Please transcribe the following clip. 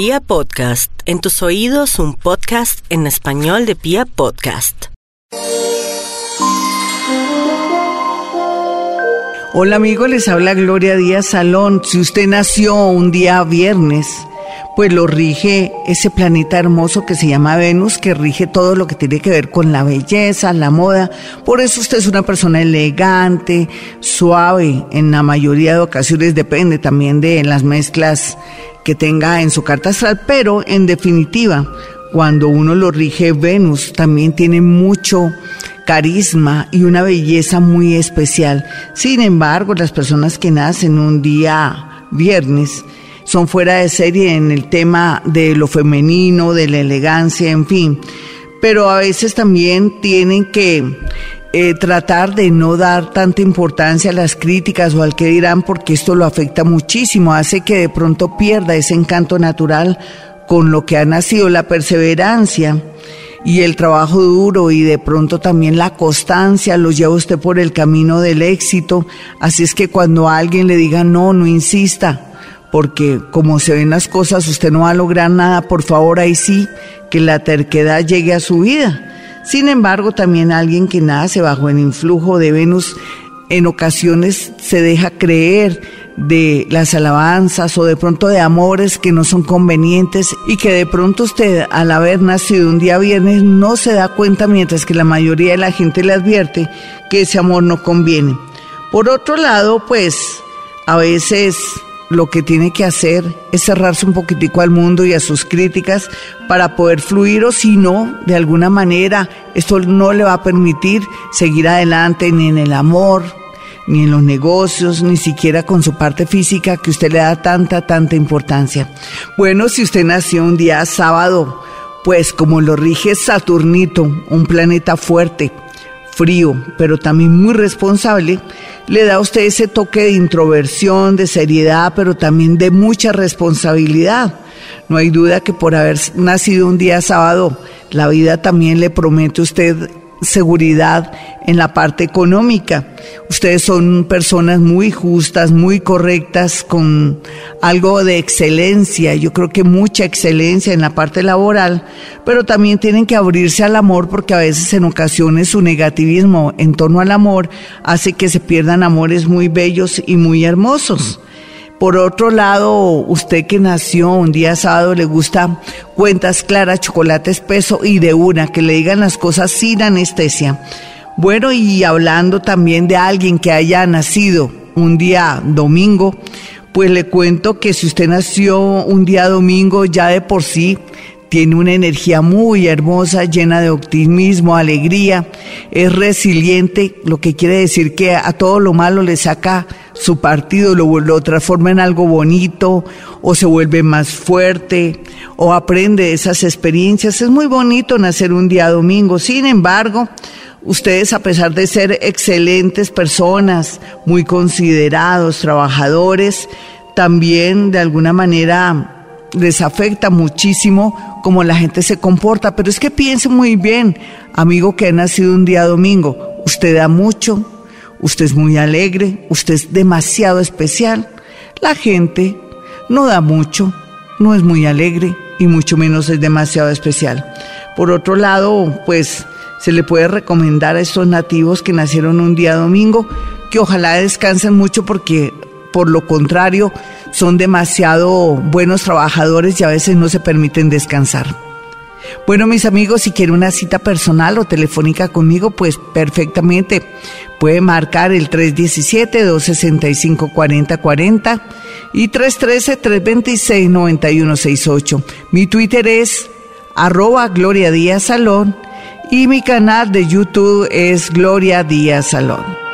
Pia Podcast, en tus oídos un podcast en español de Pia Podcast. Hola amigos, les habla Gloria Díaz Salón. Si usted nació un día viernes, pues lo rige ese planeta hermoso que se llama Venus, que rige todo lo que tiene que ver con la belleza, la moda. Por eso usted es una persona elegante, suave, en la mayoría de ocasiones depende también de las mezclas que tenga en su carta astral, pero en definitiva, cuando uno lo rige Venus, también tiene mucho carisma y una belleza muy especial. Sin embargo, las personas que nacen un día viernes, son fuera de serie en el tema de lo femenino, de la elegancia, en fin. Pero a veces también tienen que eh, tratar de no dar tanta importancia a las críticas o al que dirán porque esto lo afecta muchísimo, hace que de pronto pierda ese encanto natural con lo que ha nacido, la perseverancia y el trabajo duro y de pronto también la constancia lo lleva usted por el camino del éxito. Así es que cuando alguien le diga no, no insista, porque como se ven las cosas, usted no va a lograr nada, por favor, ahí sí, que la terquedad llegue a su vida. Sin embargo, también alguien que nace bajo el influjo de Venus, en ocasiones se deja creer de las alabanzas o de pronto de amores que no son convenientes y que de pronto usted al haber nacido un día viernes no se da cuenta mientras que la mayoría de la gente le advierte que ese amor no conviene. Por otro lado, pues a veces lo que tiene que hacer es cerrarse un poquitico al mundo y a sus críticas para poder fluir o si no, de alguna manera, esto no le va a permitir seguir adelante ni en el amor, ni en los negocios, ni siquiera con su parte física que usted le da tanta, tanta importancia. Bueno, si usted nació un día sábado, pues como lo rige Saturnito, un planeta fuerte, frío, pero también muy responsable, le da a usted ese toque de introversión, de seriedad, pero también de mucha responsabilidad. No hay duda que por haber nacido un día sábado, la vida también le promete a usted seguridad en la parte económica. Ustedes son personas muy justas, muy correctas, con algo de excelencia, yo creo que mucha excelencia en la parte laboral, pero también tienen que abrirse al amor porque a veces en ocasiones su negativismo en torno al amor hace que se pierdan amores muy bellos y muy hermosos. Por otro lado, usted que nació un día sábado le gusta cuentas claras, chocolate espeso y de una, que le digan las cosas sin anestesia. Bueno, y hablando también de alguien que haya nacido un día domingo, pues le cuento que si usted nació un día domingo ya de por sí tiene una energía muy hermosa, llena de optimismo, alegría, es resiliente, lo que quiere decir que a todo lo malo le saca su partido, lo, lo transforma en algo bonito, o se vuelve más fuerte, o aprende esas experiencias. Es muy bonito nacer un día domingo, sin embargo, ustedes a pesar de ser excelentes personas, muy considerados, trabajadores, también de alguna manera les afecta muchísimo cómo la gente se comporta, pero es que piense muy bien, amigo que ha nacido un día domingo, usted da mucho, usted es muy alegre, usted es demasiado especial. La gente no da mucho, no es muy alegre y mucho menos es demasiado especial. Por otro lado, pues se le puede recomendar a estos nativos que nacieron un día domingo que ojalá descansen mucho porque por lo contrario, son demasiado buenos trabajadores y a veces no se permiten descansar. Bueno, mis amigos, si quiere una cita personal o telefónica conmigo, pues perfectamente puede marcar el 317-265-4040 y 313-326-9168. Mi Twitter es arroba Gloria Díaz Salón y mi canal de YouTube es Gloria Díaz Salón.